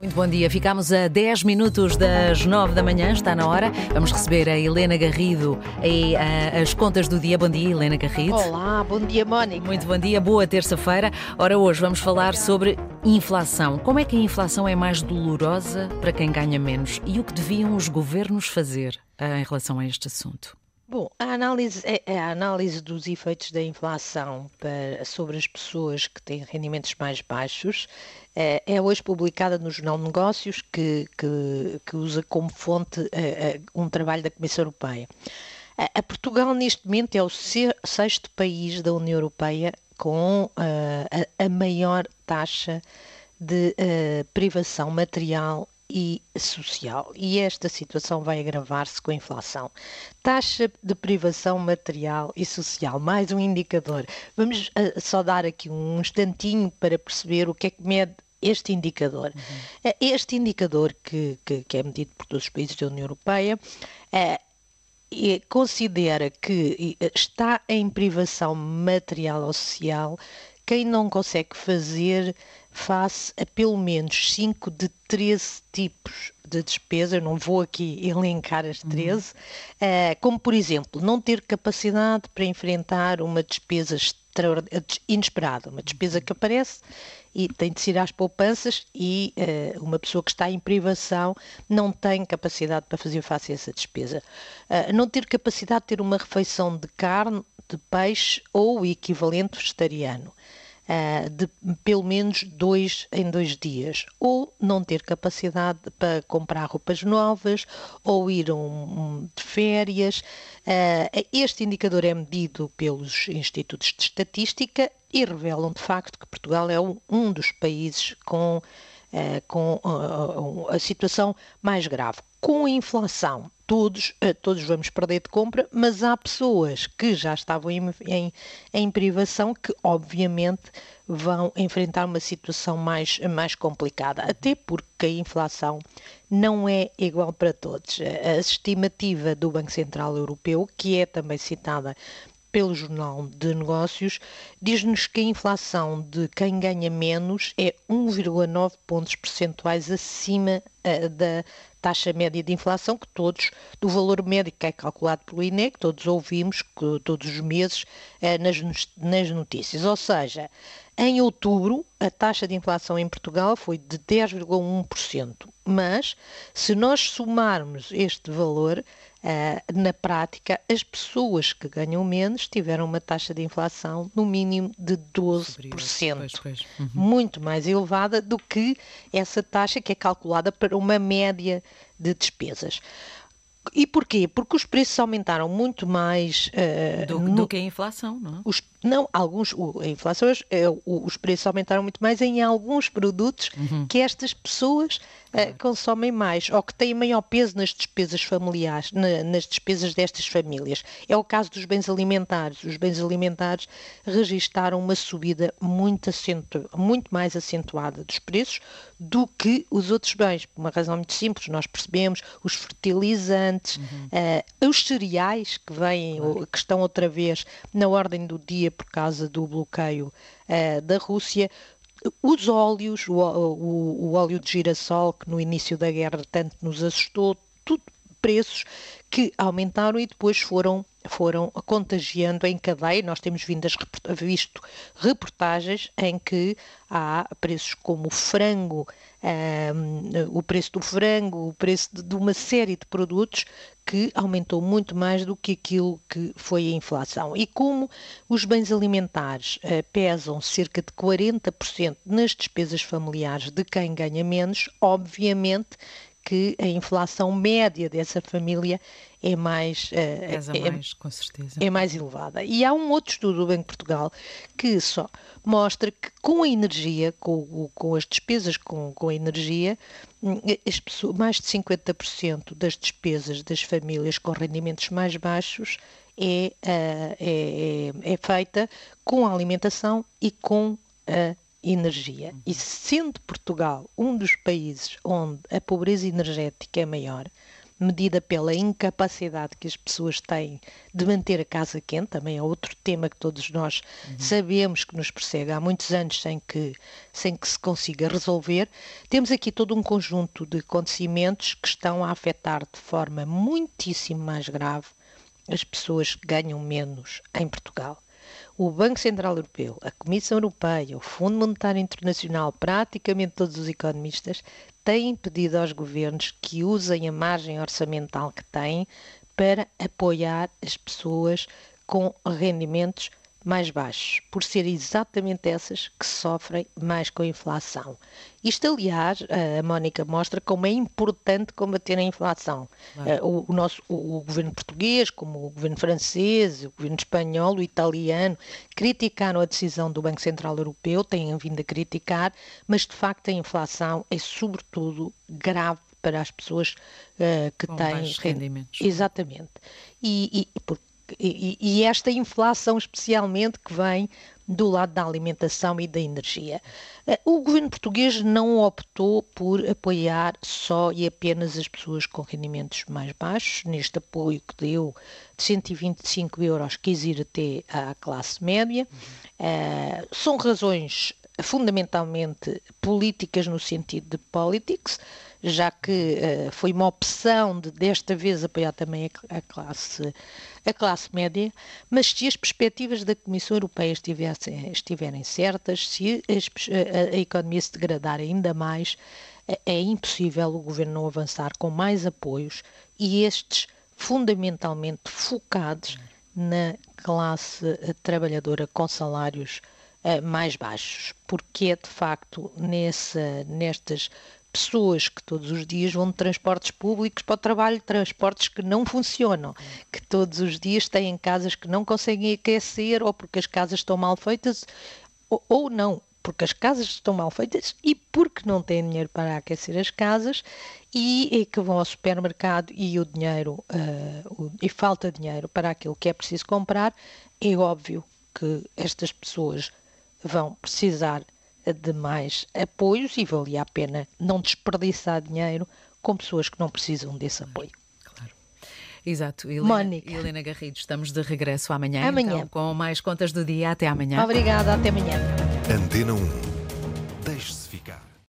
Muito bom dia. Ficamos a 10 minutos das 9 da manhã, está na hora. Vamos receber a Helena Garrido e uh, as contas do dia. Bom dia, Helena Garrido. Olá, bom dia, Mónica. Muito bom dia, boa terça-feira. Ora, hoje vamos falar sobre inflação. Como é que a inflação é mais dolorosa para quem ganha menos e o que deviam os governos fazer uh, em relação a este assunto? Bom, a análise, é, é a análise dos efeitos da inflação para, sobre as pessoas que têm rendimentos mais baixos é, é hoje publicada no Jornal de Negócios, que, que, que usa como fonte é, um trabalho da Comissão Europeia. A, a Portugal, neste momento, é o sexto país da União Europeia com a, a, maior taxa de uh, privação material e social. E esta situação vai agravar-se com a inflação. Taxa de privação material e social, mais um indicador. Vamos uh, só dar aqui um instantinho para perceber o que é que mede este indicador. Uhum. Este indicador que, que, que, é medido por todos os países da União Europeia é, considera que está em privação material ou social quem não consegue fazer face a pelo menos 5 de 13 tipos de despesa, eu não vou aqui elencar as 13, uhum. uh, como por exemplo, não ter capacidade para enfrentar uma despesa inesperada, uma despesa que aparece e tem de ir às poupanças e uh, uma pessoa que está em privação não tem capacidade para fazer face a essa despesa. Uh, não ter capacidade de ter uma refeição de carne, de peixe ou o equivalente vegetariano uh, de pelo menos dois em dois dias, ou não ter capacidade para comprar roupas novas, ou ir um, de férias. Uh, este indicador é medido pelos institutos de estatística e revelam de facto que Portugal é um, um dos países com, uh, com a situação mais grave. Com a inflação todos, eh, todos vamos perder de compra, mas há pessoas que já estavam em, em, em, privação que, obviamente, vão enfrentar uma situação mais, mais complicada, até porque a inflação não é igual para todos. A estimativa do Banco Central Europeu, que é também citada pelo Jornal de Negócios, diz-nos que a inflação de quem ganha menos é 1,9 pontos percentuais acima uh, da taxa média de inflação, que todos, do valor médio que é calculado pelo INE, que todos ouvimos que, todos os meses uh, nas, nas notícias. Ou seja, em outubro, a taxa de inflação em Portugal foi de 10,1%, mas se nós somarmos este valor, Uh, na prática, as pessoas que ganham menos tiveram uma taxa de inflação no mínimo de 12%, pois, pois. Uhum. muito mais elevada do que essa taxa que é calculada para uma média de despesas. E porquê? Porque os preços aumentaram muito mais. Uh, do, no, do, que a inflação, não é? Os, não, alguns. O, a inflação, é, os preços aumentaram muito mais em alguns produtos uhum. que estas pessoas uh, consomem mais ou que têm maior peso nas despesas familiares, na, nas despesas destas famílias. É o caso dos bens alimentares. Os bens alimentares registaram uma subida muito, acentu, muito mais acentuada dos preços do que os outros bens, por uma razão muito simples. Nós percebemos os fertilizantes, uhum. uh, os cereais que vêm, claro. que estão outra vez na ordem do dia por causa do bloqueio uh, da Rússia os óleos, o, o, o, óleo de girassol, que no início da guerra tanto nos assustou, tudo preços que aumentaram e depois foram, foram contagiando em cadeia. Nós temos vindo visto reportagens em que há preços como o frango, um, o preço do frango, o preço de, de uma série de produtos que aumentou muito mais do que aquilo que foi a inflação. E como os bens alimentares uh, pesam cerca de 40% nas despesas familiares de quem ganha menos, obviamente que a inflação média dessa família é mais, uh, é, mais com certeza. é mais elevada. E há um outro estudo do Banco de Portugal que só mostra que com a energia, com, com as despesas com, com a energia, hum, as pessoas, mais de 50% das despesas das famílias com rendimentos mais baixos é, uh, é, é, é feita com a alimentação e com a energia. E sendo Portugal um dos países onde a pobreza energética é maior, medida pela incapacidade que as pessoas têm de manter a casa quente, também é outro tema que todos nós uhum. sabemos que nos persegue há muitos anos sem que, sem que se consiga resolver. Temos aqui todo um conjunto de acontecimentos que estão a afetar de forma muitíssimo mais grave as pessoas que ganham menos em Portugal. O Banco Central Europeu, a Comissão Europeia, o Fundo Monetário Internacional, praticamente todos os economistas têm pedido aos governos que usem a margem orçamental que têm para apoiar as pessoas com rendimentos mais baixos, por ser exatamente essas que sofrem mais com a inflação. Isto, aliás, a Mónica mostra como é importante combater a inflação. Claro. Eh, o, o, nosso, o, o, governo português, como o governo francês, o governo espanhol, o italiano, criticaram a decisão do Banco Central Europeu, têm vindo a criticar, mas de facto a inflação é sobretudo grave para as pessoas uh, que Com têm rendimentos. Exatamente. E, e, e, e, esta inflação, especialmente, que vem do lado da alimentação e da energia. Eh, o governo português não optou por apoiar só e apenas as pessoas com rendimentos mais baixos, neste apoio que deu de 125 euros, quis ir até à classe média. Uhum. Uh, são razões fundamentalmente políticas no sentido de politics, já que uh, foi uma opção de desta vez apoiar também a, a, classe, a classe média, mas se as perspectivas da Comissão Europeia estivessem, estiverem certas, se as, a, a, economia se degradar ainda mais, é, é impossível o governo não avançar com mais apoios e estes fundamentalmente focados na classe eh, trabalhadora com salários uh, mais baixos, porque é de facto nessa, nestas pessoas que todos os dias vão de transportes públicos para o trabalho, transportes que não funcionam, que todos os dias têm casas que não conseguem aquecer ou porque as casas estão mal feitas ou, ou não, porque as casas estão mal feitas e porque não têm dinheiro para aquecer as casas e, e que vão ao supermercado e o dinheiro uh, o, e falta dinheiro para aquilo que é preciso comprar, é óbvio que estas pessoas vão precisar de mais apoios e valia a pena não desperdiçar dinheiro com pessoas que não precisam desse apoio. Claro. Exato. Helena, Mónica. Helena Garrido, estamos de regresso amanhã. Amanhã. Então, com mais contas do dia. Até amanhã. Obrigada, até amanhã. Antena 1.